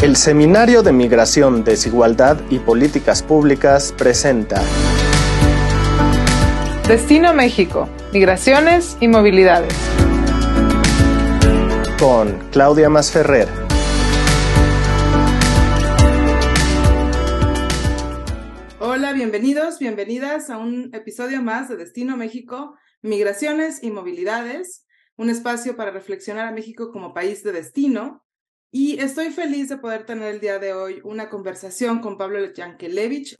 El Seminario de Migración, Desigualdad y Políticas Públicas presenta Destino México, Migraciones y Movilidades. Con Claudia Masferrer. Hola, bienvenidos, bienvenidas a un episodio más de Destino México, Migraciones y Movilidades, un espacio para reflexionar a México como país de destino y estoy feliz de poder tener el día de hoy una conversación con Pablo Yankelevich.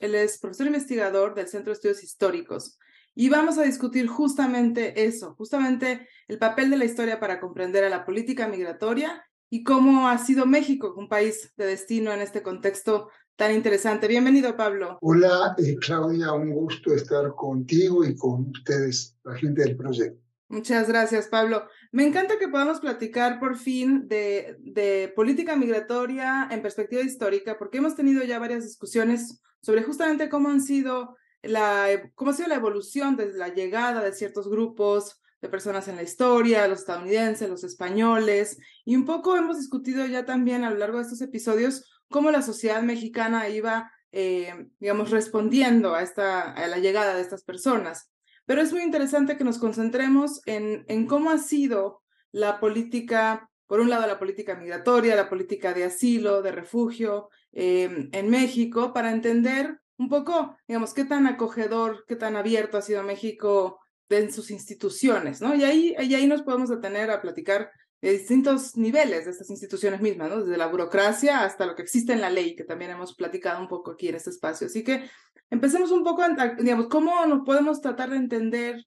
Él es profesor investigador del Centro de Estudios Históricos. Y vamos a discutir justamente eso, justamente el papel de la historia para comprender a la política migratoria y cómo ha sido México un país de destino en este contexto tan interesante. Bienvenido, Pablo. Hola, eh, Claudia, un gusto estar contigo y con ustedes, la gente del proyecto. Muchas gracias, Pablo. Me encanta que podamos platicar por fin de, política migratoria en perspectiva histórica, porque hemos tenido ya varias discusiones sobre justamente cómo han sido la, cómo ha sido la evolución desde la llegada de ciertos grupos de personas en la historia, los estadounidenses, los españoles, y un poco hemos discutido ya también a lo largo de estos episodios cómo la sociedad mexicana iba, eh, digamos, respondiendo a, esta, a la llegada de estas personas. Pero es muy interesante que nos concentremos en, en cómo ha sido la política, por un lado la política migratoria, la política de asilo, de refugio em, en México, para entender un poco, digamos, qué tan acogedor, qué tan abierto ha sido México en sus instituciones, ¿no? Y ahí, y ahí nos podemos detener a platicar distintos niveles de estas instituciones mismas, ¿no? Desde la burocracia hasta lo que existe en la ley, que también hemos platicado un poco aquí en este espacio. Así que empecemos un poco, digamos, cómo nos podemos tratar de entender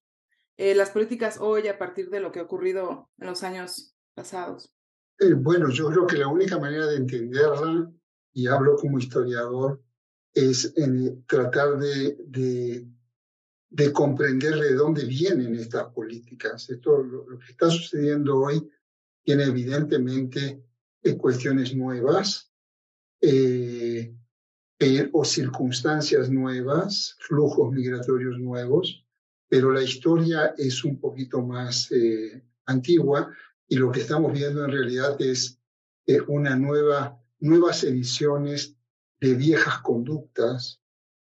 eh, las políticas hoy a partir de lo que ha ocurrido en los años pasados. Eh, bueno, yo creo que la única manera de entenderla, y hablo como historiador, es tratar de, de, de, comprender de dónde vienen estas políticas. Esto, lo que está sucediendo hoy tiene evidentemente eh, cuestiones nuevas eh, o circunstancias nuevas, flujos migratorios nuevos, pero la historia es un poquito más eh, antigua y lo que estamos viendo en realidad es una nueva, nuevas ediciones de viejas conductas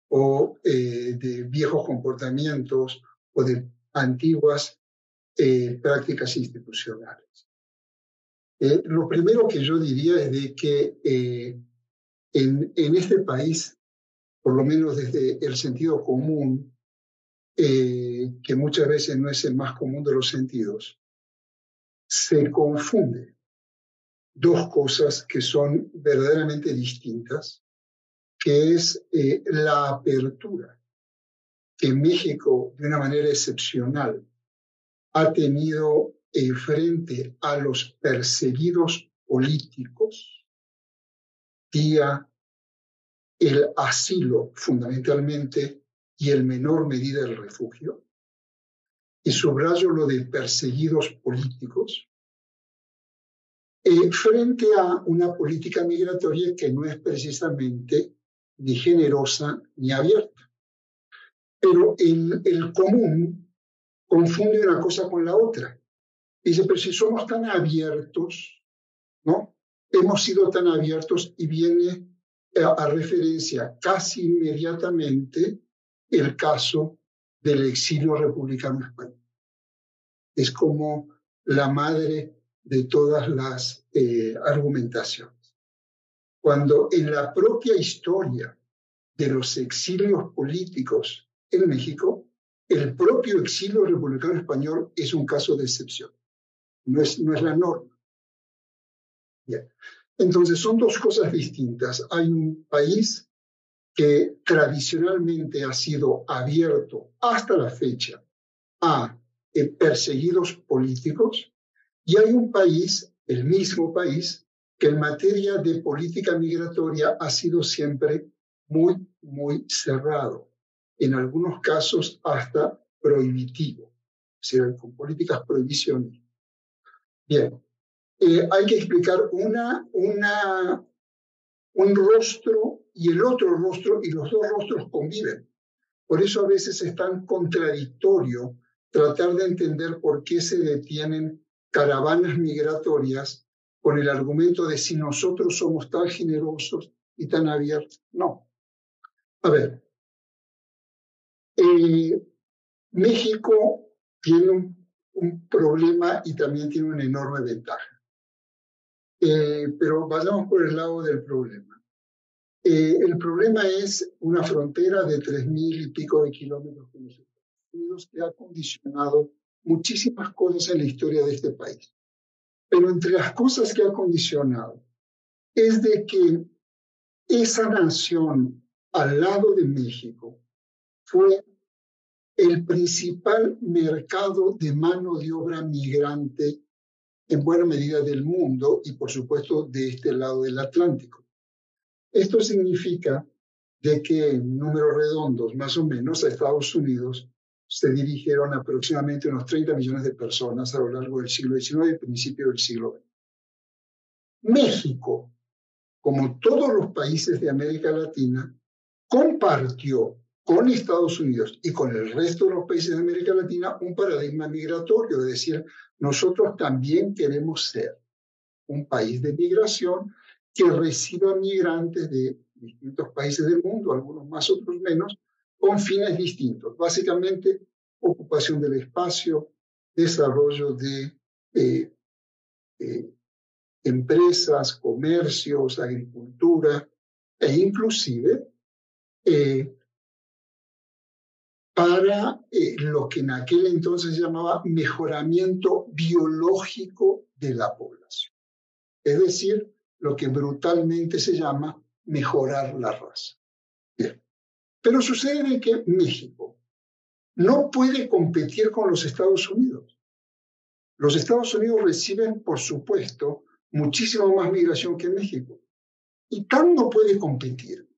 o de viejos comportamientos o de antiguas prácticas institucionales. Eh, lo primero que yo diría es de que eh, en, este país, por lo menos desde el sentido común, eh, que muchas veces no es el más común de los sentidos, se confunde dos cosas que son verdaderamente distintas, que es la apertura que México, de una manera excepcional, ha tenido en frente a los perseguidos políticos vía el asilo fundamentalmente y en menor medida el refugio, y subrayo lo de perseguidos políticos, eh, frente a una política migratoria que no es precisamente ni generosa ni abierta. Pero el, el común confunde una cosa con la otra. Dice, pero si somos tan abiertos, ¿no? Hemos sido tan abiertos y viene a, referencia casi inmediatamente el caso del exilio republicano español. Es como la madre de todas las eh, argumentaciones. Cuando en la propia historia de los exilios políticos en México, el propio exilio republicano español es un caso de excepción no es, no es la norma. Entonces son dos cosas distintas. Hay un país que tradicionalmente ha sido abierto hasta la fecha a eh, perseguidos políticos y hay un país, el mismo país, que en materia de política migratoria ha sido siempre muy, muy cerrado, en algunos casos hasta prohibitivo, es decir, con políticas prohibicionistas. Bien, eh, hay que explicar una, una, un rostro y el otro rostro, y los dos rostros conviven. Por eso a veces es tan contradictorio tratar de entender por qué se detienen caravanas migratorias con el argumento de si nosotros somos tan generosos y tan abiertos. No. A ver, eh, México tiene un, un, problema y también tiene una enorme ventaja. Eh, pero vayamos por el lado del problema. Eh, el problema es una frontera de tres mil y pico de kilómetros con los Estados Unidos que ha condicionado muchísimas cosas en la historia de este país. Pero entre las cosas que ha condicionado es de que esa nación al lado de México fue el principal mercado de mano de obra migrante en buena medida del mundo y por supuesto de este lado del Atlántico. Esto significa de que en números redondos, más o menos, a Estados Unidos se dirigieron aproximadamente unos 30 millones de personas a lo largo del siglo XIX y principio del siglo XX. México, como todos los países de América Latina, compartió con Estados Unidos y con el resto de los países de América Latina un paradigma migratorio, es decir, nosotros también queremos ser un país de migración que reciba migrantes de distintos países del mundo, algunos más, otros menos, con fines distintos. Básicamente, ocupación del espacio, desarrollo de eh, eh, empresas, comercios, agricultura e inclusive eh, para lo que en aquel entonces se llamaba mejoramiento biológico de la población. Es decir, lo que brutalmente se llama mejorar la raza. Bien. Pero sucede que México no puede competir con los Estados Unidos. Los Estados Unidos reciben, por supuesto, muchísimo más migración que México. Y tan no puede competir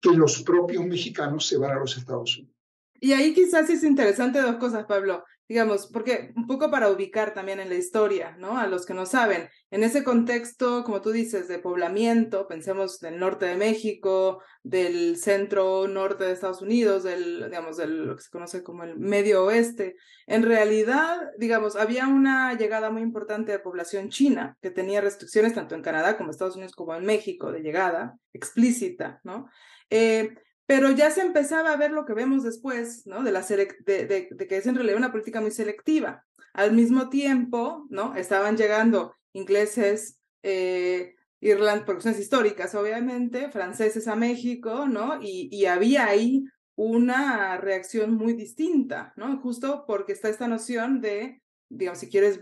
que los propios mexicanos se van a los Estados Unidos. Y ahí quizás es interesante dos cosas, Pablo digamos, porque un poco para ubicar también en la historia, ¿no? A los que no saben, en ese contexto, como tú dices, de poblamiento, pensemos del norte de México, del centro norte de Estados Unidos, del, digamos, del lo que se conoce como el medio oeste, en realidad, digamos, había una llegada muy importante de población china que tenía restricciones tanto en Canadá como en Estados Unidos como en México de llegada explícita, ¿no? Eh, pero ya se empezaba a ver lo que vemos después, ¿no? De, la de, que es en realidad una política muy selectiva. Al mismo tiempo, ¿no? Estaban llegando ingleses, eh, Irland, por cuestiones históricas, obviamente, franceses a México, ¿no? Y, había ahí una reacción muy distinta, ¿no? Justo porque está esta noción de, digamos, si quieres,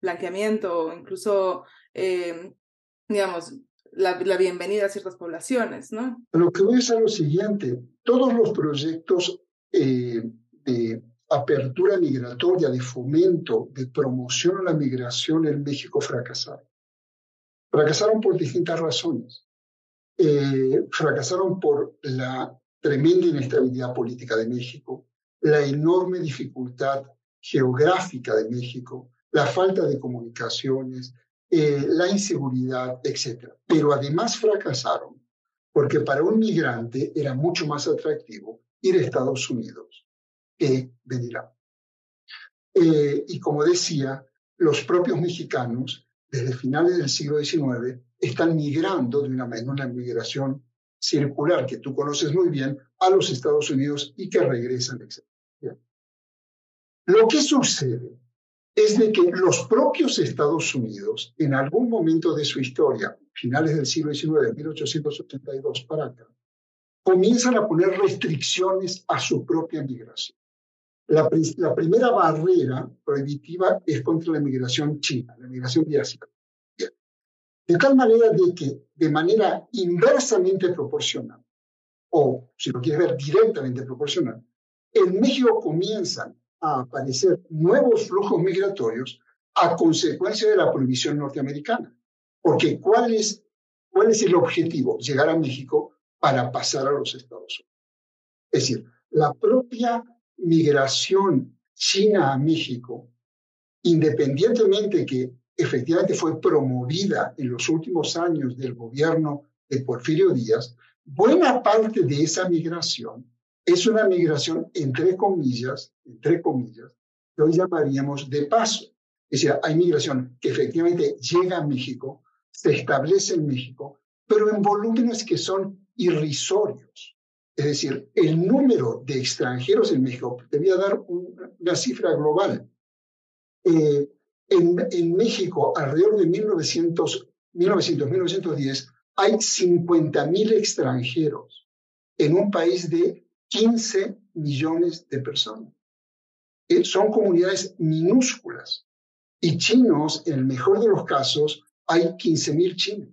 blanqueamiento o incluso, eh, digamos, la, bienvenida a ciertas poblaciones, ¿no? Lo que voy a decir es lo siguiente, todos los proyectos eh, de apertura migratoria, de fomento, de promoción a la migración en México fracasaron. Fracasaron por distintas razones. Eh, fracasaron por la tremenda inestabilidad política de México, la enorme dificultad geográfica de México, la falta de comunicaciones, eh, la inseguridad, etc. Pero además fracasaron porque para un migrante era mucho más atractivo ir a Estados Unidos que venir a. Eh, y como decía, los propios mexicanos, desde finales del siglo XIX, están migrando de una manera, una migración circular que tú conoces muy bien, a los Estados Unidos y que regresan, etc. Lo que sucede es de que los propios Estados Unidos, en algún momento de su historia, finales del siglo XIX, 1882 para acá, comienzan a poner restricciones a su propia migración. La, primera barrera prohibitiva es contra la migración china, la migración de. De tal manera de que de manera inversamente proporcional, o si lo quieres ver directamente proporcional, en México comienzan a aparecer nuevos flujos migratorios a consecuencia de la prohibición norteamericana. Porque ¿cuál es, cuál es el objetivo? Llegar a México para pasar a los Estados Unidos. Es decir, la propia migración china a México, independientemente que efectivamente fue promovida en los últimos años del gobierno de Porfirio Díaz, buena parte de esa migración es una migración, entre comillas, entre comillas, que hoy llamaríamos de paso. Es decir, hay migración que efectivamente llega a México se establece en México, pero en volúmenes que son irrisorios. Es decir, el número de extranjeros en México, te voy a dar una cifra global. Eh, en, en, México, alrededor de 1900, 1900 1910, hay 50.000 extranjeros en un país de 15 millones de personas. Eh, son comunidades minúsculas. Y chinos, en el mejor de los casos, hay 15.000 chinos.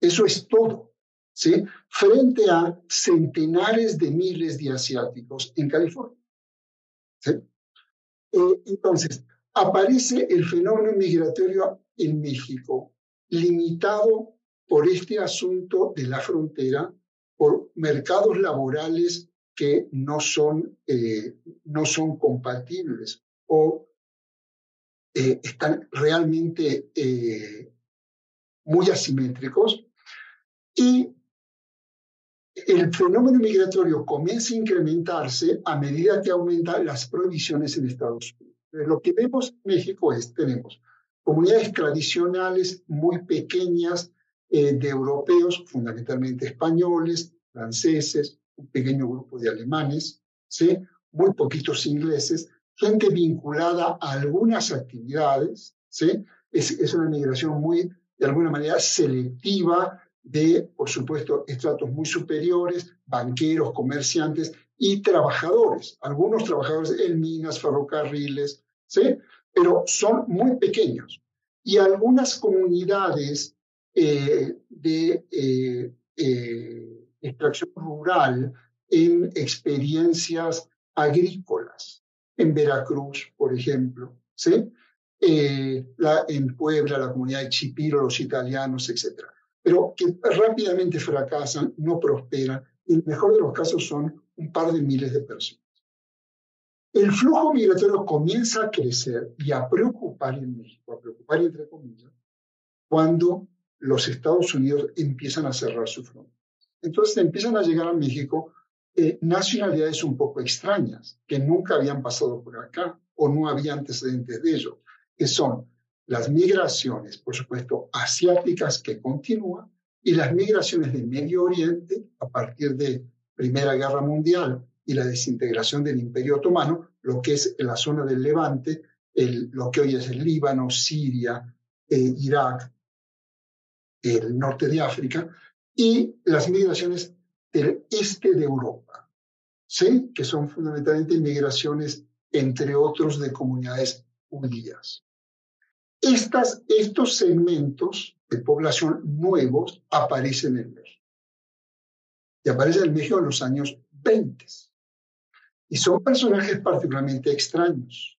Eso es todo. ¿sí? Frente a centenares de miles de asiáticos en California. ¿sí? Eh, entonces, aparece el fenómeno migratorio en México, limitado por este asunto de la frontera, por mercados laborales que no son, eh, no son compatibles o eh, están realmente eh, muy asimétricos. Y el fenómeno migratorio comienza a incrementarse a medida que aumentan las prohibiciones en Estados Unidos. Lo que vemos en México es, tenemos comunidades tradicionales muy pequeñas de europeos, fundamentalmente españoles, franceses, un pequeño grupo de alemanes, ¿sí? muy poquitos ingleses, gente vinculada a algunas actividades, ¿sí? es, una migración muy, de alguna manera, selectiva de, por supuesto, estratos muy superiores, banqueros, comerciantes y trabajadores, algunos trabajadores en minas, ferrocarriles, ¿sí? pero son muy pequeños. Y algunas comunidades eh, de eh, eh, extracción rural en experiencias agrícolas, en Veracruz, por ejemplo. Eh, en Puebla, la comunidad de Chipiro, los italianos, etc. Pero que rápidamente fracasan, no prosperan, y en el mejor de los casos son un par de miles de personas. El flujo migratorio comienza a crecer y a preocupar en México, a preocupar entre comillas, cuando los Estados Unidos empiezan a cerrar su frontera. Entonces empiezan a llegar a México eh, nacionalidades un poco extrañas, que nunca habían pasado por acá o no había antecedentes de ello, que son las migraciones, por supuesto, asiáticas que continúan y las migraciones de Medio Oriente a partir de Primera Guerra Mundial y la desintegración del Imperio Otomano, lo que es la zona del Levante, lo que hoy es el Líbano, Siria, eh, Irak, el norte de África, y las migraciones del este de Europa, ¿sí? que son fundamentalmente migraciones, entre otros, de comunidades judías. Estas, estos segmentos de población nuevos aparecen en México. Y aparecen en México en los años 20. Y son personajes particularmente extraños,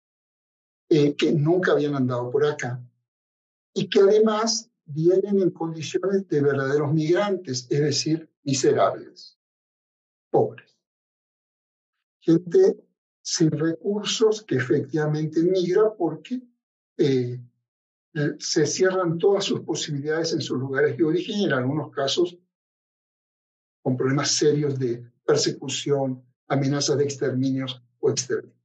eh, que nunca habían andado por acá, y que además vienen en condiciones de verdaderos migrantes, es decir, miserables, pobres. Gente sin recursos que efectivamente migra porque eh, se cierran todas sus posibilidades en sus lugares de origen y en algunos casos con problemas serios de persecución, amenazas de exterminios o exterminio.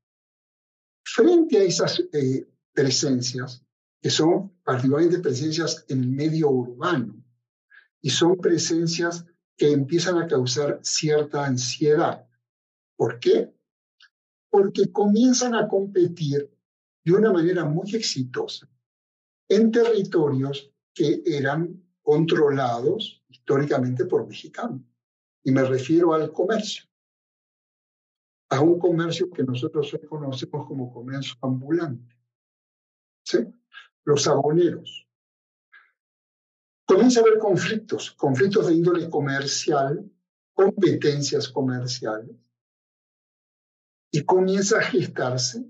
Frente a esas eh, presencias, que son particularmente presencias en el medio urbano y son presencias que empiezan a causar cierta ansiedad. ¿Por qué? Porque comienzan a competir de una manera muy exitosa en territorios que eran controlados históricamente por mexicanos. Y me refiero al comercio, a un comercio que nosotros hoy conocemos como comercio ambulante. ¿Sí? Los aboneros. Comienza a haber conflictos, conflictos de índole comercial, competencias comerciales, y comienza a gestarse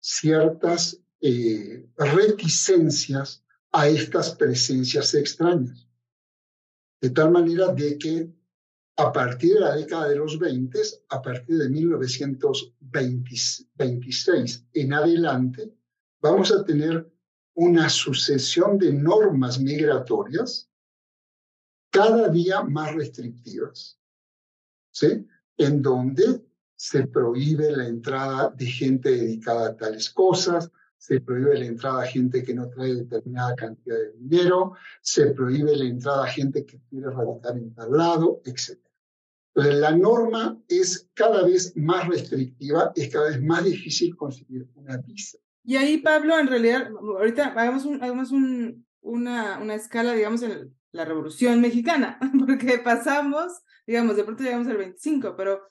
ciertas eh, reticencias a estas presencias extrañas. De tal manera de que a partir de la década de los 20, a partir de 1926 en adelante, vamos a tener una sucesión de normas migratorias cada día más restrictivas, ¿sí? En donde se prohíbe la entrada de gente dedicada a tales cosas, se prohíbe la entrada a gente que no trae determinada cantidad de dinero, se prohíbe la entrada a gente que quiere radicar en tal lado, etc. La norma es cada vez más restrictiva, es cada vez más difícil conseguir una visa. Y ahí, Pablo, en realidad, ahorita hagamos, hagamos un, una, una escala, digamos, en la Revolución Mexicana, porque pasamos, digamos, de pronto llegamos al 25, pero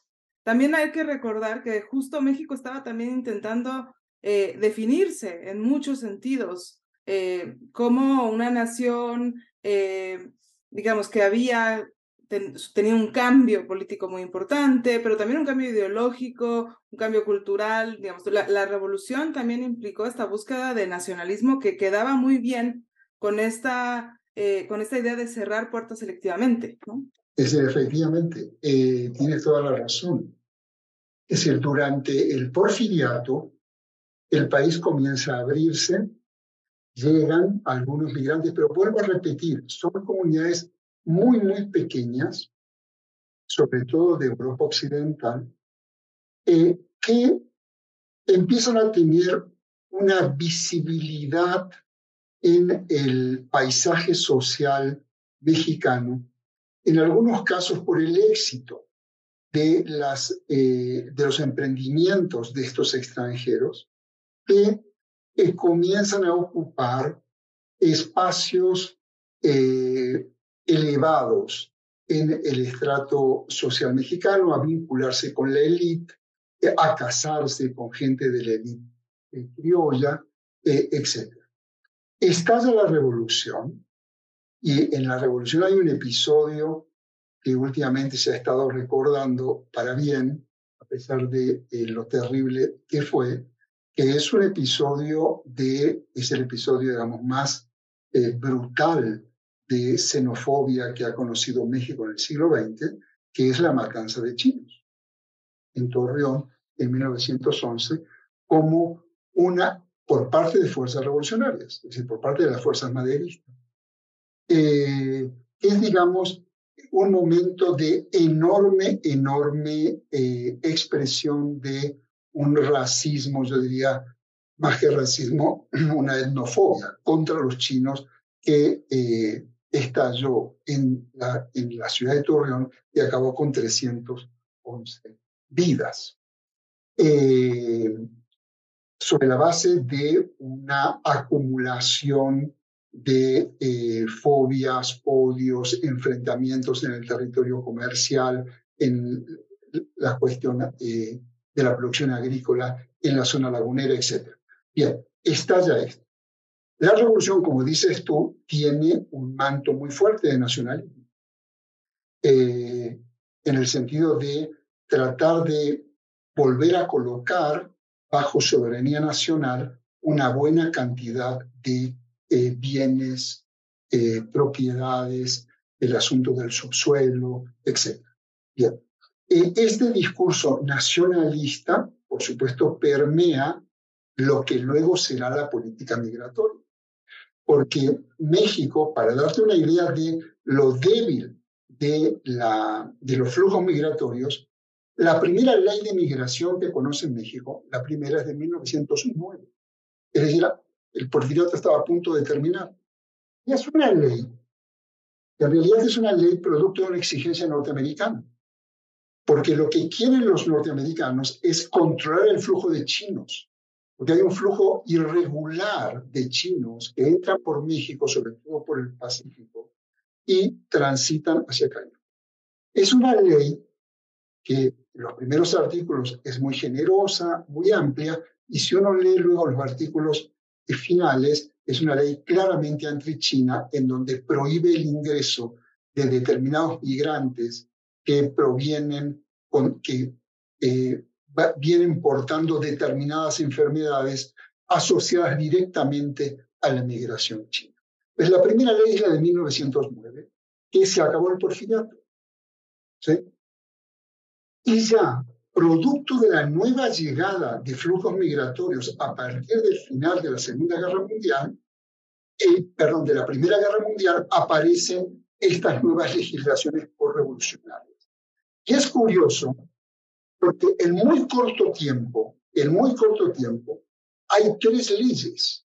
también hay que recordar que justo México estaba también intentando eh, definirse en muchos sentidos eh, como una nación, eh, digamos, que había tenía un cambio político muy importante, pero también un cambio ideológico, un cambio cultural, digamos, la, la, revolución también implicó esta búsqueda de nacionalismo que quedaba muy bien con esta, con esta idea de cerrar puertas selectivamente, ¿no? Es efectivamente, tiene toda la razón. Es decir, durante el porfiriato, el país comienza a abrirse, llegan algunos migrantes, pero vuelvo a repetir, son comunidades muy, muy pequeñas, sobre todo de Europa Occidental, eh, que empiezan a tener una visibilidad en el paisaje social mexicano, en algunos casos por el éxito de, las, eh, de los emprendimientos de estos extranjeros, que comienzan a ocupar espacios eh, elevados en el estrato social mexicano, a vincularse con la élite, eh, a casarse con gente de la élite eh, criolla, etc. Estalla la revolución y en la revolución hay un episodio que últimamente se ha estado recordando para bien, a pesar de lo terrible que fue, que es un episodio de, es el episodio, digamos, más eh, brutal de xenofobia que ha conocido México en el siglo XX, que es la matanza de chinos en Torreón en 1911, como una por parte de fuerzas revolucionarias, es decir, por parte de las fuerzas maderistas. Eh, es, digamos, un momento de enorme, enorme eh, expresión de un racismo, yo diría, más que racismo, una etnofobia contra los chinos que eh, estalló en la, ciudad de Torreón y acabó con 311 vidas. Eh, sobre la base de una acumulación de eh, fobias, odios, enfrentamientos en el territorio comercial, en la cuestión eh, de la producción agrícola en la zona lagunera, etc. Bien, estalla esto. La revolución, como dices tú, tiene un manto muy fuerte de nacionalismo, eh, en el sentido de tratar de volver a colocar bajo soberanía nacional una buena cantidad de eh, bienes, eh, propiedades, el asunto del subsuelo, etc. Bien, este discurso nacionalista, por supuesto, permea lo que luego será la política migratoria. Porque México, para darte una idea de lo débil de, la, de los flujos migratorios, la primera ley de migración que conoce México, la primera es de 1909. Es decir, el porfiriato estaba a punto de terminar. Y es una ley, en realidad es una ley producto de una exigencia norteamericana porque lo que quieren los norteamericanos es controlar el flujo de chinos, porque hay un flujo irregular de chinos que entran por México, sobre todo por el Pacífico, y transitan hacia acá. Es una ley que en los primeros artículos es muy generosa, muy amplia, y si uno lee luego los artículos finales, es una ley claramente anti-China en donde prohíbe el ingreso de determinados migrantes que provienen, con, que eh, vienen portando determinadas enfermedades asociadas directamente a la migración china. Pues la primera ley es la de 1909, que se acabó el porfiriato. ¿sí? Y ya, producto de la nueva llegada de flujos migratorios a partir del final de la Segunda Guerra Mundial, eh, perdón, de la Primera Guerra Mundial, aparecen estas nuevas legislaciones por revolucionarias. Y es curioso porque en muy corto tiempo, en muy corto tiempo, hay tres leyes.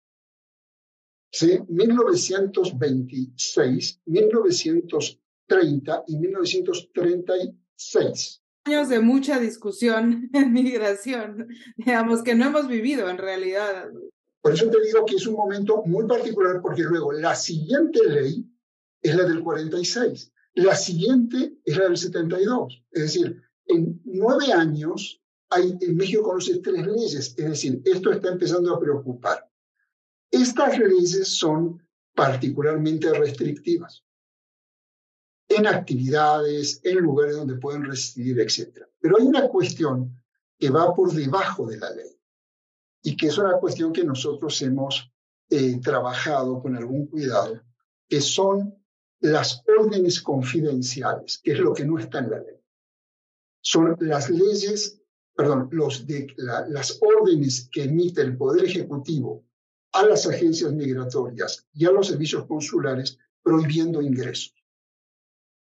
¿sí? 1926, 1930 y 1936 años de mucha discusión en migración, digamos, que no hemos vivido en realidad. Por eso te digo que es un momento muy particular, porque luego la siguiente ley es la del 46, la siguiente es la del 72. Es decir, en nueve años hay, en México conoce tres leyes, es decir, esto está empezando a preocupar. Estas leyes son particularmente restrictivas en actividades, en lugares donde pueden residir, etc. Pero hay una cuestión que va por debajo de la ley y que es una cuestión que nosotros hemos eh, trabajado con algún cuidado, que son las órdenes confidenciales, que es lo que no está en la ley. Son las leyes, perdón, los de, las órdenes que emite el Poder Ejecutivo a las agencias migratorias y a los servicios consulares prohibiendo ingresos.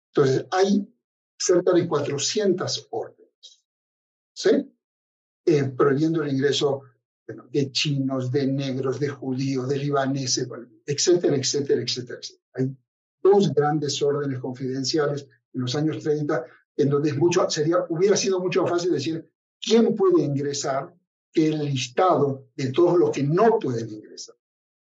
Entonces, hay cerca de 400 órdenes, ¿sí? Eh, prohibiendo el ingreso de chinos, de negros, de judíos, de libaneses, etcétera, etcétera, etcétera, Hay dos grandes órdenes confidenciales en los años 30, en donde mucho, sería, hubiera sido mucho más fácil decir quién puede ingresar que el listado de todos los que no pueden ingresar.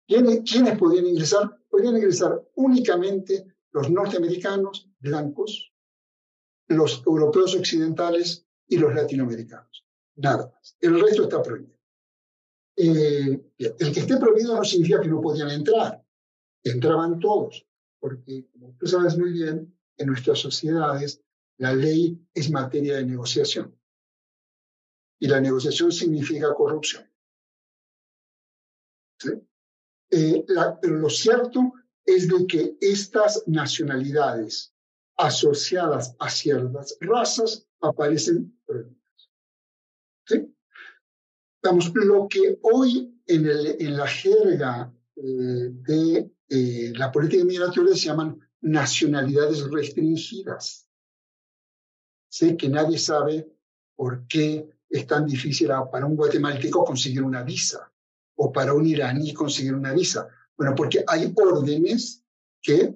¿Quiénes, ¿Quiénes podían ingresar? Podrían ingresar únicamente los norteamericanos blancos, los europeos occidentales y los latinoamericanos. Nada más. El resto está prohibido. Eh, el que esté prohibido no significa que no podían entrar. Entraban todos, porque como tú sabes muy bien, en nuestras sociedades la ley es materia de negociación. Y la negociación significa corrupción. Eh, pero lo cierto es de que estas nacionalidades asociadas a ciertas razas aparecen. ¿Sí? lo que hoy en la jerga eh, de eh, la política migratoria se llaman nacionalidades restringidas. Sé que nadie sabe por qué es tan difícil para un guatemalteco conseguir una visa o para un iraní conseguir una visa. Bueno, porque hay órdenes que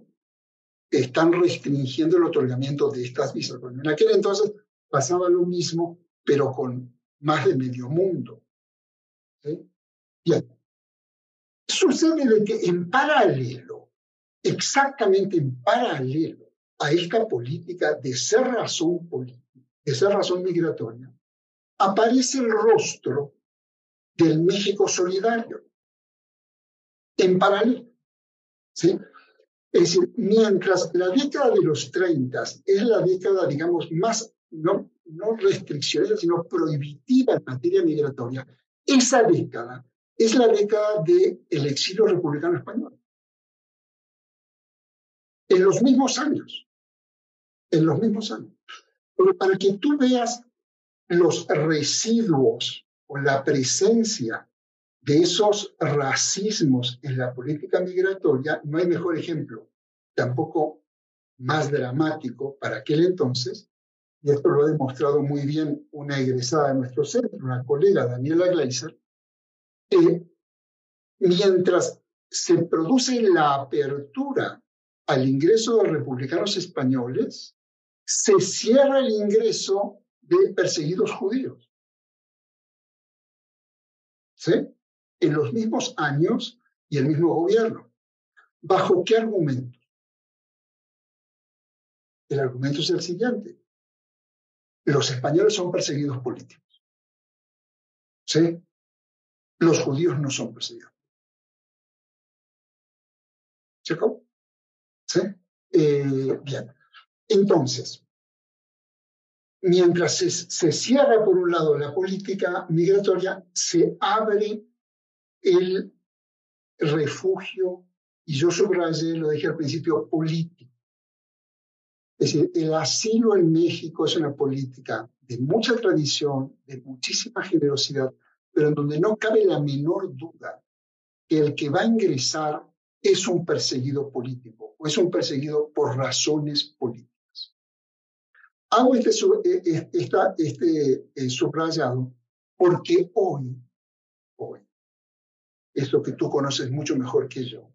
están restringiendo el otorgamiento de estas visas. Bueno, en aquel entonces pasaba lo mismo, pero con más de medio mundo. Bien. Sucede de que en paralelo, exactamente en paralelo a esta política de ser razón política, de razón migratoria, aparece el rostro del México solidario en paralelo. ¿sí? Es decir, mientras la década de los 30 es la década, digamos, más no, no restriccionista, sino prohibitiva en materia migratoria, esa década es la década del exilio republicano español. En los mismos años. En los mismos años. Pero para que tú veas los residuos o la presencia de esos racismos en la política migratoria, no hay mejor ejemplo, tampoco más dramático para aquel entonces, y esto lo ha demostrado muy bien una egresada de nuestro centro, una colega, Daniela Gleiser, que mientras se produce la apertura al ingreso de republicanos españoles, se cierra el ingreso de perseguidos judíos. ¿Sí? en los mismos años y el mismo gobierno. ¿Bajo qué argumento? El argumento es el siguiente. Los españoles son perseguidos políticos. ¿Sí? Los judíos no son perseguidos. ¿Chico? ¿Sí? Eh, bien. Entonces, mientras se, cierra por un lado la política migratoria, se abre el refugio, y yo subrayé, lo dije al principio, político. Es decir, el asilo en México es una política de mucha tradición, de muchísima generosidad, pero en donde no cabe la menor duda que el que va a ingresar es un perseguido político o es un perseguido por razones políticas. Hago este, eh, eh, este eh, subrayado porque hoy, hoy, esto que tú conoces mucho mejor que yo.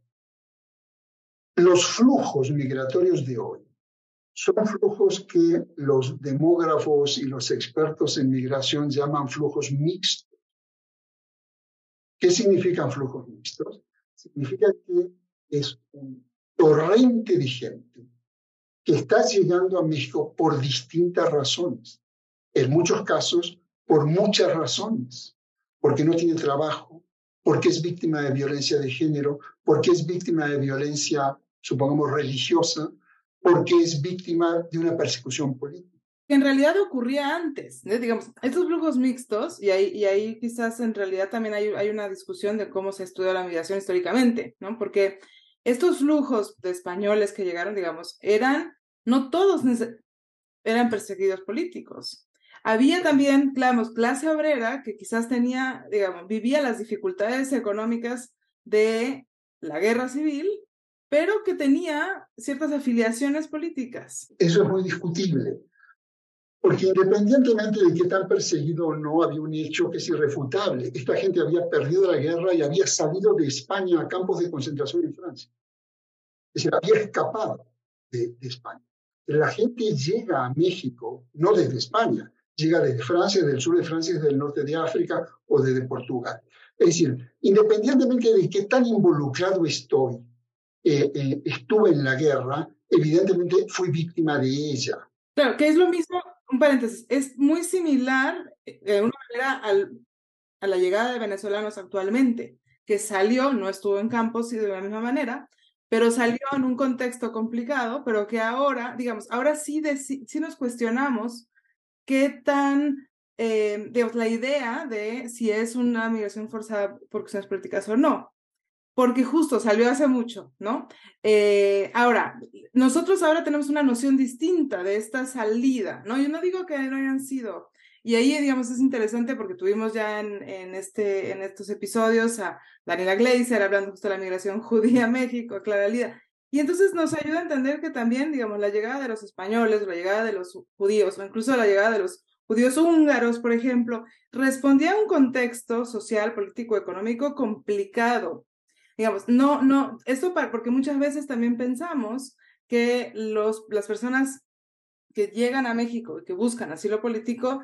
Los flujos migratorios de hoy son flujos que los demógrafos y los expertos en migración llaman flujos mixtos. ¿Qué significan flujos mixtos? Significa que es un torrente de gente que está llegando a México por distintas razones. En muchos casos, por muchas razones. Porque no tiene trabajo, porque es víctima de violencia de género, porque es víctima de violencia, supongamos, religiosa, porque es víctima de una persecución política. En realidad ocurría antes, digamos, estos flujos mixtos, y ahí, y ahí quizás en realidad también hay, hay una discusión de cómo se estudió la migración históricamente, ¿no? Porque estos flujos de españoles que llegaron, digamos, eran, no todos eran perseguidos políticos. Había también, claro, clase obrera que quizás tenía, digamos, vivía las dificultades económicas de la guerra civil, pero que tenía ciertas afiliaciones políticas. Eso es muy discutible, porque independientemente de que tan perseguido o no, había un hecho que es irrefutable. Esta gente había perdido la guerra y había salido de España a campos de concentración en Francia. Es decir, había escapado de, España. La gente llega a México, no desde España, llega desde Francia, del sur de Francia, desde el norte de África o desde Portugal. Es decir, independientemente de qué tan involucrado estoy, eh, eh, estuve en la guerra, evidentemente fui víctima de ella. Claro, que es lo mismo, un paréntesis, es muy similar eh, de una manera al, a la llegada de venezolanos actualmente, que salió, no estuvo en campos y de la misma manera, pero salió en un contexto complicado, pero que ahora, digamos, ahora sí, sí nos cuestionamos qué tan, eh, digamos, la idea de si es una migración forzada por cuestiones políticas o no, porque justo salió hace mucho, ¿no? Eh, ahora, nosotros ahora tenemos una noción distinta de esta salida, ¿no? Yo no digo que no hayan sido, y ahí, digamos, es interesante porque tuvimos ya en, en, este, en estos episodios a Daniela Gleiser hablando justo de la migración judía a México, a Clara Lida, y entonces nos ayuda a entender que también, digamos, la llegada de los españoles, la llegada de los judíos, o incluso la llegada de los judíos húngaros, por ejemplo, respondía a un contexto social, político, económico complicado. Digamos, no, no, esto para, porque muchas veces también pensamos que los, las personas que llegan a México y que buscan asilo político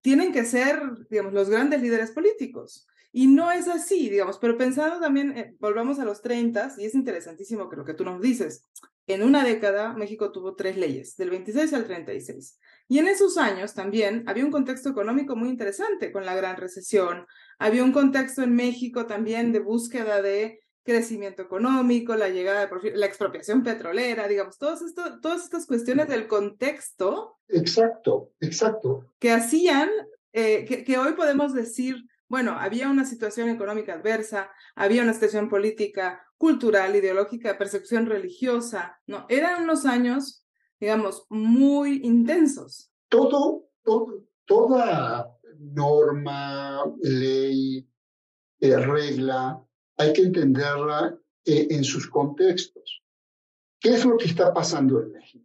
tienen que ser, digamos, los grandes líderes políticos. Y no es así, digamos, pero pensando también, eh, volvamos a los 30, y es interesantísimo que lo que tú nos dices, en una década México tuvo tres leyes, del 26 al 36. Y en esos años también había un contexto económico muy interesante con la gran recesión, había un contexto en México también de búsqueda de crecimiento económico, la llegada de la expropiación petrolera, digamos, todas estas cuestiones del contexto. Exacto, exacto. Que hacían, eh, que, que hoy podemos decir, bueno, había una situación económica adversa, había una situación política, cultural, ideológica, persecución religiosa, ¿no? Eran unos años, digamos, muy intensos. Todo, todo toda norma, ley, eh, regla, hay que entenderla eh, en sus contextos. ¿Qué es lo que está pasando en México?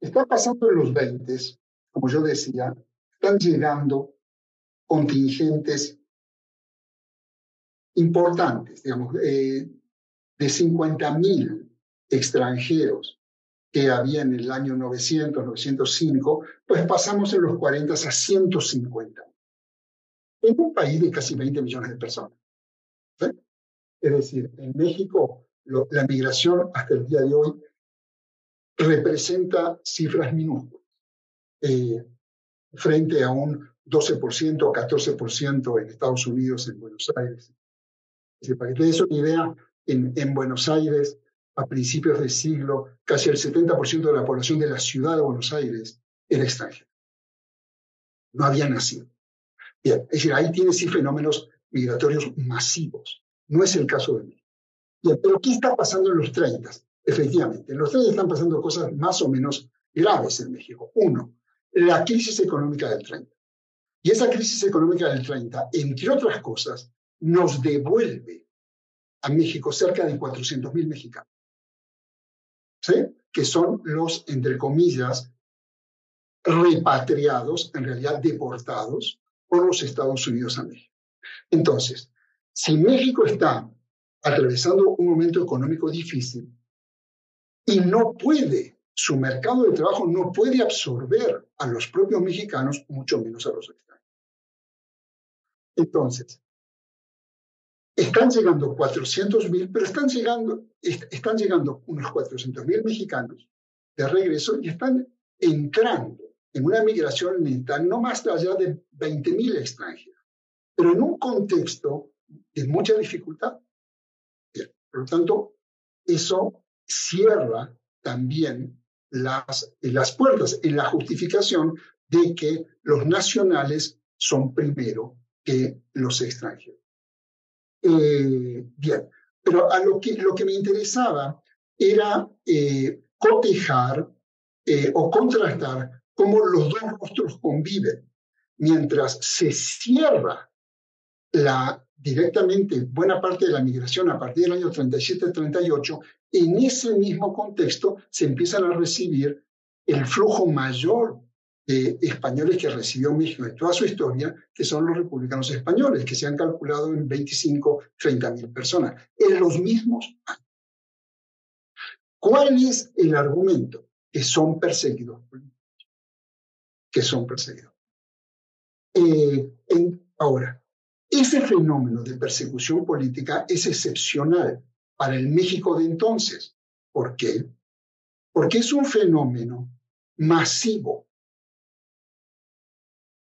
Está pasando en los 20, como yo decía, están llegando contingentes importantes, digamos, eh, de 50.000 extranjeros que había en el año 900, 905, pues pasamos en los 40 a 150. En un país de casi 20 millones de personas. Es decir, en México la migración hasta el día de hoy representa cifras minúsculas eh, frente a un 12% o 14% en Estados Unidos, en Buenos Aires. para que te des una idea, en, en Buenos Aires, a principios del siglo, casi el 70% de la población de la ciudad de Buenos Aires era extranjera. No había nacido. Bien, es decir, ahí tienes sí fenómenos migratorios masivos. No es el caso de México. Bien, pero ¿qué está pasando en los 30? Efectivamente, en los 30 están pasando cosas más o menos graves en México. Uno, la crisis económica del 30. Y esa crisis económica del 30, entre otras cosas, nos devuelve a México cerca de 400.000 mexicanos, ¿sí? que son los, entre comillas, repatriados, en realidad deportados por los Estados Unidos a México. Entonces, Si México está atravesando un momento económico difícil y no puede, su mercado de trabajo no puede absorber a los propios mexicanos, mucho menos a los extranjeros. Entonces, están llegando 400 mil, pero están llegando, están llegando unos 400 mil mexicanos de regreso y están entrando en una migración mental no más allá de 20 mil extranjeros, pero en un contexto de mucha dificultad. Por lo tanto, eso cierra también las, las puertas en la justificación de que los nacionales son primero que los extranjeros. Eh, bien, pero a lo que, lo que me interesaba era eh, cotejar eh, o contrastar cómo los dos rostros conviven. Mientras se cierra la, directamente buena parte de la migración a partir del año 37-38, en ese mismo contexto se empiezan a recibir el flujo mayor de españoles que recibió México en toda su historia, que son los republicanos españoles, que se han calculado en 25, 30 mil personas, en los mismos años. ¿Cuál es el argumento? Que son perseguidos Que son perseguidos. Eh, ahora, ese fenómeno de persecución política es excepcional para el México de entonces. ¿Por qué? Porque es un fenómeno masivo.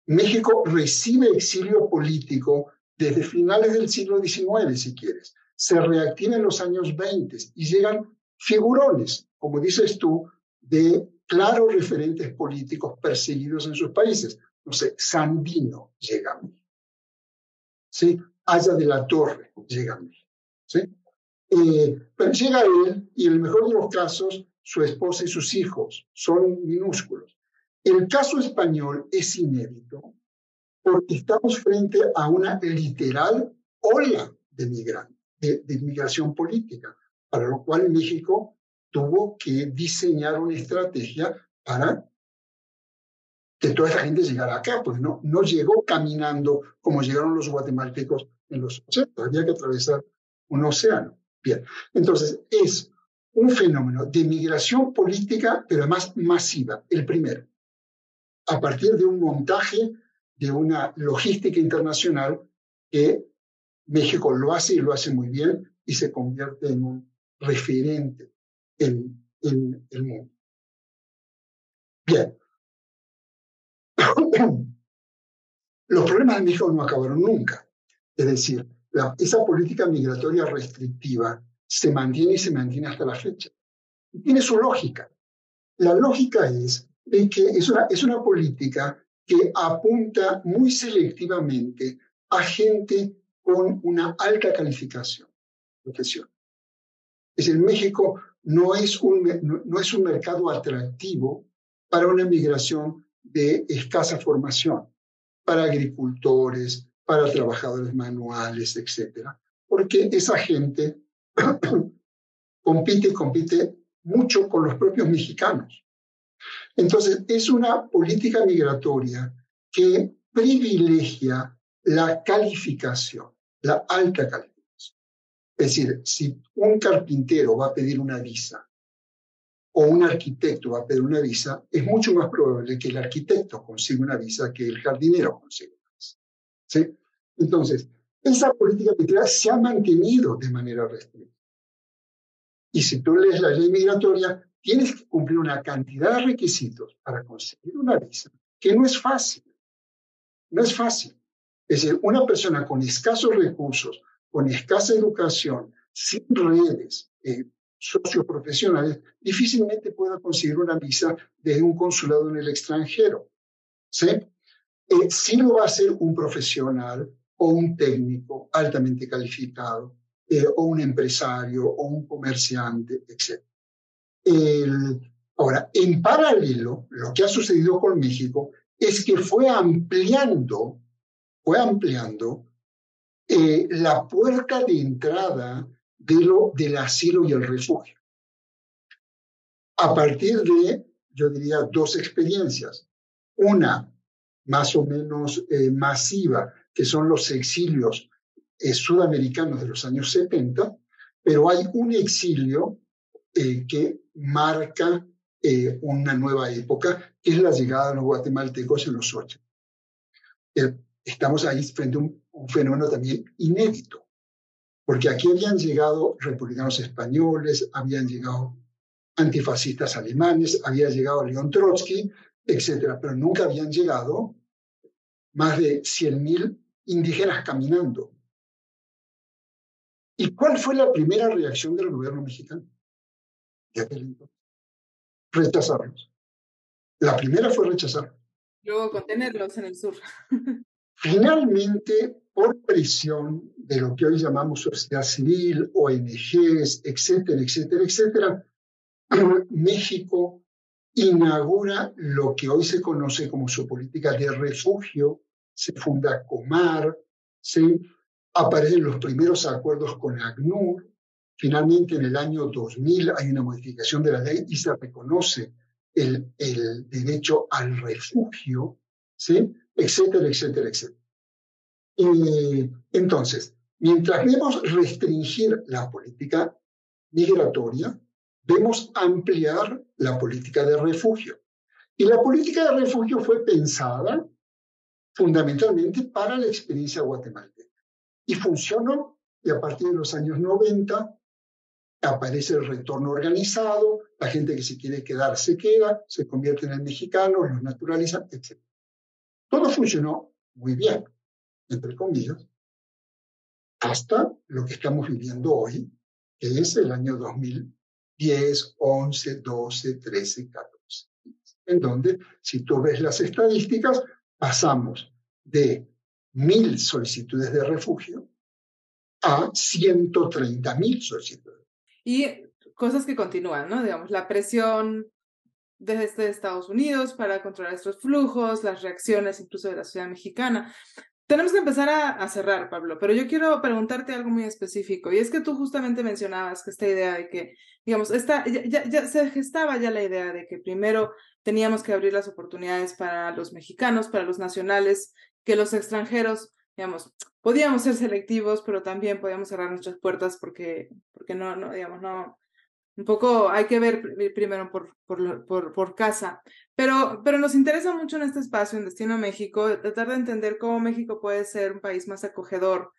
México recibe exilio político desde finales del siglo XIX, si quieres. Se reactiva en los años 20 y llegan figurones, como dices tú, de claros referentes políticos perseguidos en sus países. No sé, Sandino llega. ¿Sí? Haya de la Torre llega a mí. ¿Sí? Eh, pero llega él y en el mejor de los casos su esposa y sus hijos son minúsculos. El caso español es inédito porque estamos frente a una literal ola de, migración, de migración política para lo cual México tuvo que diseñar una estrategia para que toda esa gente llegara acá, porque no, no llegó caminando como llegaron los guatemaltecos en los 80, había que atravesar un océano. Bien, entonces es un fenómeno de migración política, pero además masiva, el primero, a partir de un montaje de una logística internacional que México lo hace y lo hace muy bien y se convierte en un referente en, en el mundo. Bien. Los problemas de México no acabaron nunca. Es decir, esa política migratoria restrictiva se mantiene y se mantiene hasta la fecha. tiene su lógica. La lógica es de que es una, es una política que apunta muy selectivamente a gente con una alta calificación, profesión. Es decir, México no es, un, no, es un mercado atractivo para una migración de escasa formación, para agricultores, para trabajadores manuales, etcétera, porque esa gente compite y compite mucho con los propios mexicanos. Entonces, es una política migratoria que privilegia la calificación, la alta calificación. Es decir, si un carpintero va a pedir una visa o un arquitecto va a pedir una visa, es mucho más probable que el arquitecto consiga una visa que el jardinero consiga una visa. ¿Sí? Entonces, esa política migratoria se ha mantenido de manera restrictiva. Y si tú lees la ley migratoria, tienes que cumplir una cantidad de requisitos para conseguir una visa, que no es fácil. No es fácil. Es decir, una persona con escasos recursos con escasa educación, sin redes eh, socioprofesionales, difícilmente pueda conseguir una visa desde un consulado en el extranjero. ¿sí? Eh, si lo va a hacer un profesional o un técnico altamente calificado, eh, o un empresario o un comerciante, etc. ahora, en paralelo, lo que ha sucedido con México es que fue ampliando, fue ampliando eh, la puerta de entrada de lo, del asilo y el refugio. A partir de, yo diría, dos experiencias. Una más o menos eh, masiva, que son los exilios sudamericanos de los años 70, pero hay un exilio que marca una nueva época, que es la llegada de los guatemaltecos en los 80. estamos ahí frente a un fenómeno también inédito, porque aquí habían llegado republicanos españoles, habían llegado antifascistas alemanes, había llegado León Trotsky, etcétera, pero nunca habían llegado más de 100.000 indígenas caminando. ¿Y cuál fue la primera reacción del gobierno mexicano? De aquel entonces. Rechazarlos. La primera fue rechazarlos. Luego contenerlos en el sur. Finalmente, por presión de lo que hoy llamamos sociedad civil, ONGs, etcétera, etcétera, etcétera, México inaugura lo que hoy se conoce como su política de refugio, se funda Comar, se aparecen los primeros acuerdos con ACNUR, finalmente en el año 2000 hay una modificación de la ley y se reconoce el, el derecho al refugio, ¿sí? etcétera, etcétera, etcétera. Y, entonces, mientras vemos restringir la política migratoria, vemos ampliar la política de refugio. Y la política de refugio fue pensada fundamentalmente para la experiencia guatemalteca. Y funcionó, y a partir de los años 90 aparece el retorno organizado, la gente que se quiere quedar se queda, se convierte en el mexicano, los naturaliza, etc. Todo funcionó muy bien, entre comillas, hasta lo que estamos viviendo hoy, que es el año 2000 10, 11, 12, 13, 14. En donde, si tú ves las estadísticas, pasamos de mil solicitudes de refugio a 130 mil solicitudes. Y cosas que continúan, ¿no? Digamos, la presión desde Estados Unidos para controlar estos flujos, las reacciones incluso de la sociedad mexicana. Tenemos que empezar a, cerrar, Pablo, pero yo quiero preguntarte algo muy específico, y es que tú justamente mencionabas que esta idea de que, digamos, esta, ya, se gestaba ya la idea de que primero teníamos que abrir las oportunidades para los mexicanos, para los nacionales, que los extranjeros, digamos, podíamos ser selectivos, pero también podíamos cerrar nuestras puertas porque, porque no, digamos, no, un poco hay que ver primero por, por, por, casa, pero, pero nos interesa mucho en este espacio, en Destino México, tratar de entender cómo México puede ser un país más acogedor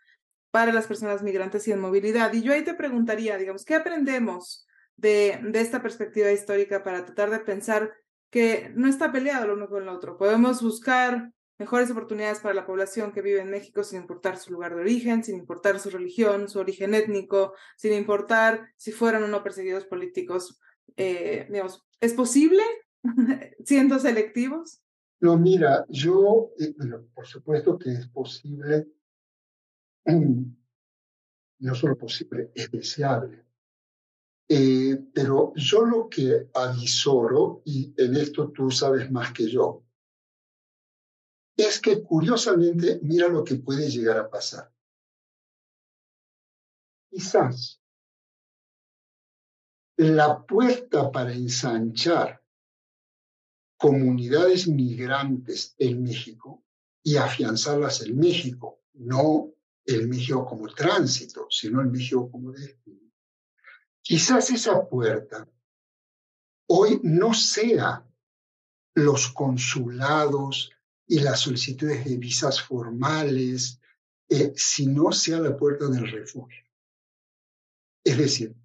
para las personas migrantes y en movilidad. Y yo ahí te preguntaría, digamos, ¿qué aprendemos de, de esta perspectiva histórica para tratar de pensar que no está peleado lo uno con el otro? Podemos buscar mejores oportunidades para la población que vive en México sin importar su lugar de origen, sin importar su religión, su origen étnico, sin importar si fueran o no perseguidos políticos. Eh, ¿es posible siendo selectivos? No, mira, yo, eh, por supuesto que es posible, no solo posible, es deseable. Eh, pero yo lo que avisoro, y en esto tú sabes más que yo, es que curiosamente, mira lo que puede llegar a pasar. Quizás la puerta para ensanchar comunidades migrantes en México y afianzarlas en México, no el México como tránsito, sino el México como destino. Quizás esa puerta hoy no sea los consulados y las solicitudes de visas formales, eh, si no sea la puerta del refugio. Es decir,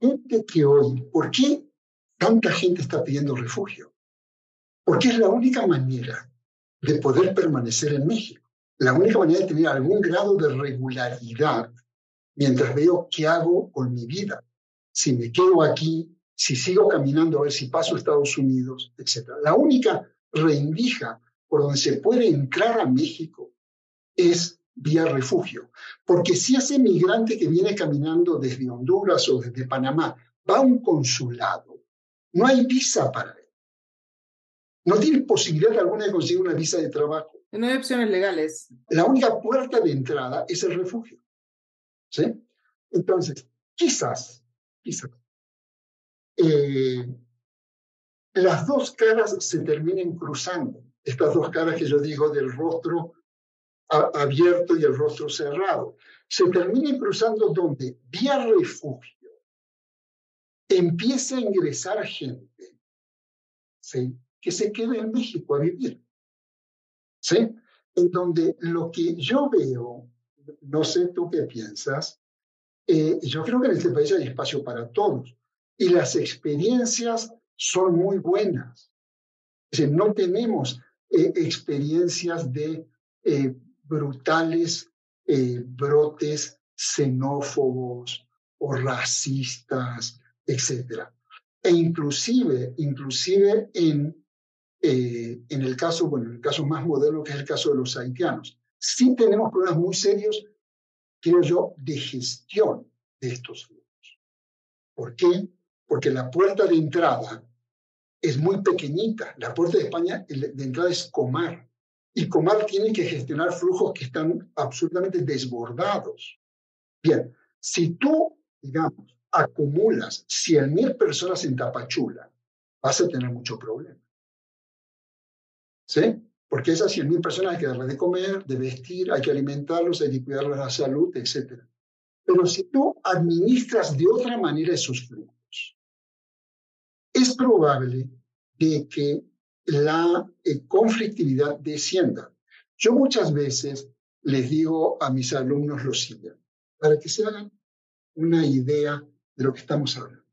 gente que hoy, ¿por qué tanta gente está pidiendo refugio? Porque es la única manera de poder permanecer en México, la única manera de tener algún grado de regularidad mientras veo qué hago con mi vida, si me quedo aquí, si sigo caminando a ver si paso a Estados Unidos, etc. La única rendija por donde se puede entrar a México es vía refugio. Porque si ese migrante que viene caminando desde Honduras o desde Panamá va a un consulado, no hay visa para él. No tiene posibilidad alguna de conseguir una visa de trabajo. No hay opciones legales. La única puerta de entrada es el refugio. ¿Sí? Entonces, quizás, quizás, eh, las dos caras se terminen cruzando estas dos caras que yo digo del rostro abierto y el rostro cerrado. se terminen cruzando donde, vía refugio, empieza a ingresar gente ¿sí? que se quede en México a vivir. ¿Sí? En donde lo que yo veo, no sé tú qué piensas, eh, yo creo que en este país hay espacio para todos y las experiencias son muy buenas. Es decir, no tenemos eh, experiencias de eh, brutales brotes xenófobos o racistas, etc. E inclusive, inclusive en, en el caso, bueno, en el caso más moderno que es el caso de los haitianos, sí tenemos problemas muy serios creo yo, de gestión de estos flujos. ¿Por qué? Porque la puerta de entrada es muy pequeñita. La puerta de España de entrada es Comar. Y Comar tiene que gestionar flujos que están absolutamente desbordados. Bien, si tú, digamos, acumulas 100.000 personas en Tapachula, vas a tener mucho problema. ¿Sí? porque esas 100.000 personas hay que darles de comer, de vestir, hay que alimentarlos, hay que cuidarles la salud, etc. Pero si tú administras de otra manera esos flujos, es probable de que la eh, conflictividad descienda. Yo muchas veces les digo a mis alumnos lo siguiente, para que se hagan una idea de lo que estamos hablando.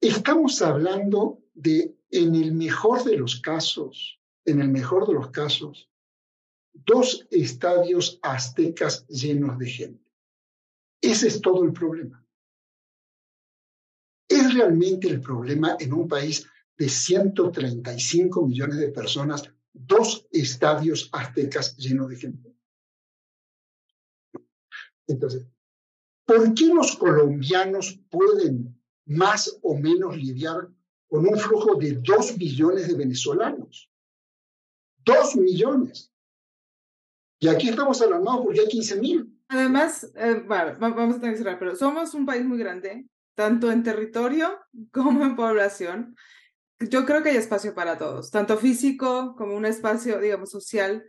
Estamos hablando de, en el mejor de los casos, en el mejor de los casos, dos estadios aztecas llenos de gente. Ese es todo el problema. ¿Es realmente el problema en un país de 135 millones de personas, dos estadios aztecas llenos de gente? Entonces, ¿por qué los colombianos pueden más o menos lidiar con un flujo de dos millones de venezolanos? Dos millones. Y aquí estamos alarmados porque hay 15 mil. Además, eh, vamos a tener que cerrar, pero somos un país muy grande, tanto en territorio como en población. Yo creo que hay espacio para todos, tanto físico como un espacio, digamos, social.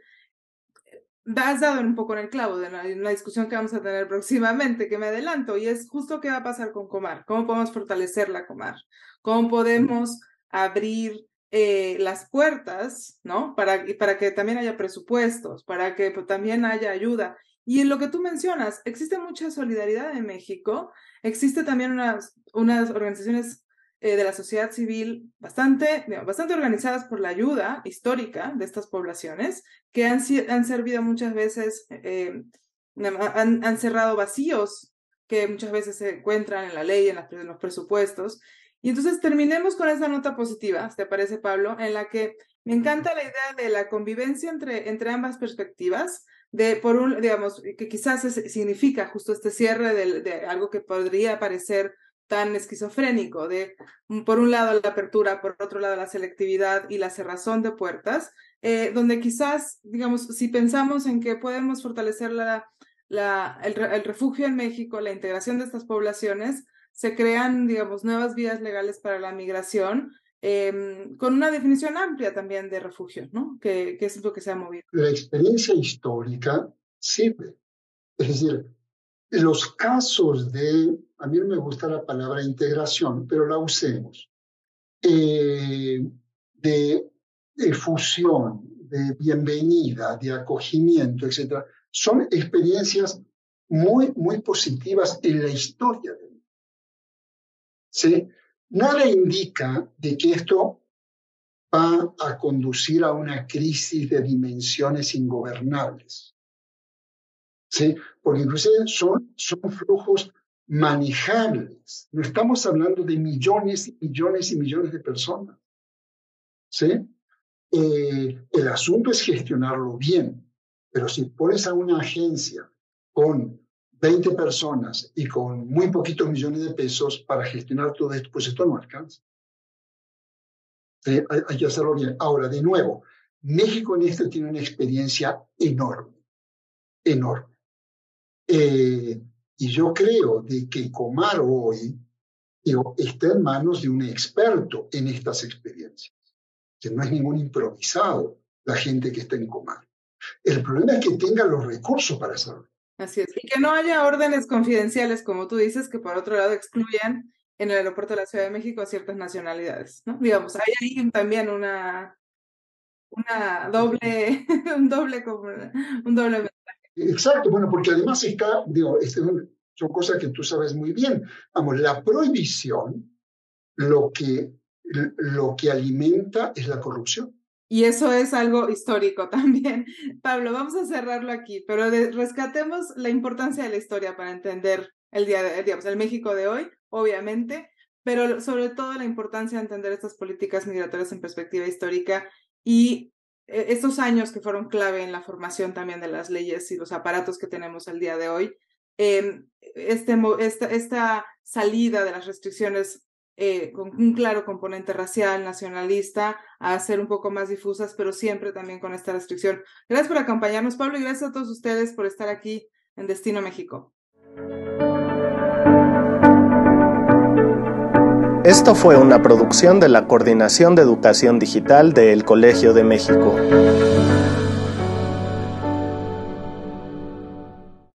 Has dado un poco en el clavo de una, discusión que vamos a tener próximamente, que me adelanto, y es justo qué va a pasar con Comar, cómo podemos fortalecer la Comar, cómo podemos abrir eh, las puertas, ¿no? Para, para que también haya presupuestos, para que pues, también haya ayuda. Y en lo que tú mencionas, existe mucha solidaridad en México, existe también unas, unas organizaciones eh, de la sociedad civil bastante, bastante organizadas por la ayuda histórica de estas poblaciones, que han, han servido muchas veces, eh, han, han cerrado vacíos que muchas veces se encuentran en la ley, en, las, en los presupuestos, y entonces terminemos con esa nota positiva, ¿te parece, Pablo? En la que me encanta la idea de la convivencia entre, entre ambas perspectivas, de por un, digamos, que quizás significa justo este cierre de, de, algo que podría parecer tan esquizofrénico, de mm, por un lado la apertura, por otro lado la selectividad y la cerrazón de puertas, eh, donde quizás, digamos, si pensamos en que podemos fortalecer la, la, el refugio en México, la integración de estas poblaciones, se crean, digamos, nuevas vías legales para la migración, em, con una definición amplia también de refugio, ¿no? Que, es lo que se ha movido. La experiencia histórica sirve. Es decir, los casos de, a mí no me gusta la palabra integración, pero la usemos, eh, de, de fusión, de bienvenida, de acogimiento, etc., son experiencias muy, muy positivas en la historia ¿sí? Nada indica de que esto va a conducir a una crisis de dimensiones ingobernables. ¿Sí? Porque inclusive son, son flujos manejables. No estamos hablando de millones y millones y millones de personas. ¿Sí? Eh, el asunto es gestionarlo bien, pero si pones a una agencia con 20 personas y con muy poquitos millones de pesos para gestionar todo esto, pues esto no alcanza. hay, que hacerlo bien. Ahora, de nuevo, México en esto tiene una experiencia enorme, enorme. Eh, y yo creo de que Comar hoy está en manos de un experto en estas experiencias, que no es ningún improvisado la gente que está en Comar. El problema es que tenga los recursos para hacerlo. Así es. Y que no haya órdenes confidenciales, como tú dices, que por otro lado excluyan en el aeropuerto de la Ciudad de México a ciertas nacionalidades, ¿no? Digamos, hay ahí también una, una doble, un doble, un doble mensaje. Exacto, bueno, porque además está, digo, este, son cosas que tú sabes muy bien. Vamos, la prohibición lo que, lo que alimenta es la corrupción. Y eso es algo histórico también. Pablo, vamos a cerrarlo aquí, pero rescatemos la importancia de la historia para entender el día de, digamos, el México de hoy, obviamente, pero sobre todo la importancia de entender estas políticas migratorias en perspectiva histórica y eh, estos años que fueron clave en la formación también de las leyes y los aparatos que tenemos el día de hoy. Eh, este, esta, esta salida de las restricciones eh, con un claro componente racial, nacionalista, a ser un poco más difusas, pero siempre también con esta restricción. Gracias por acompañarnos, Pablo, y gracias a todos ustedes por estar aquí en Destino México. Esto fue una producción de la Coordinación de Educación Digital del Colegio de México.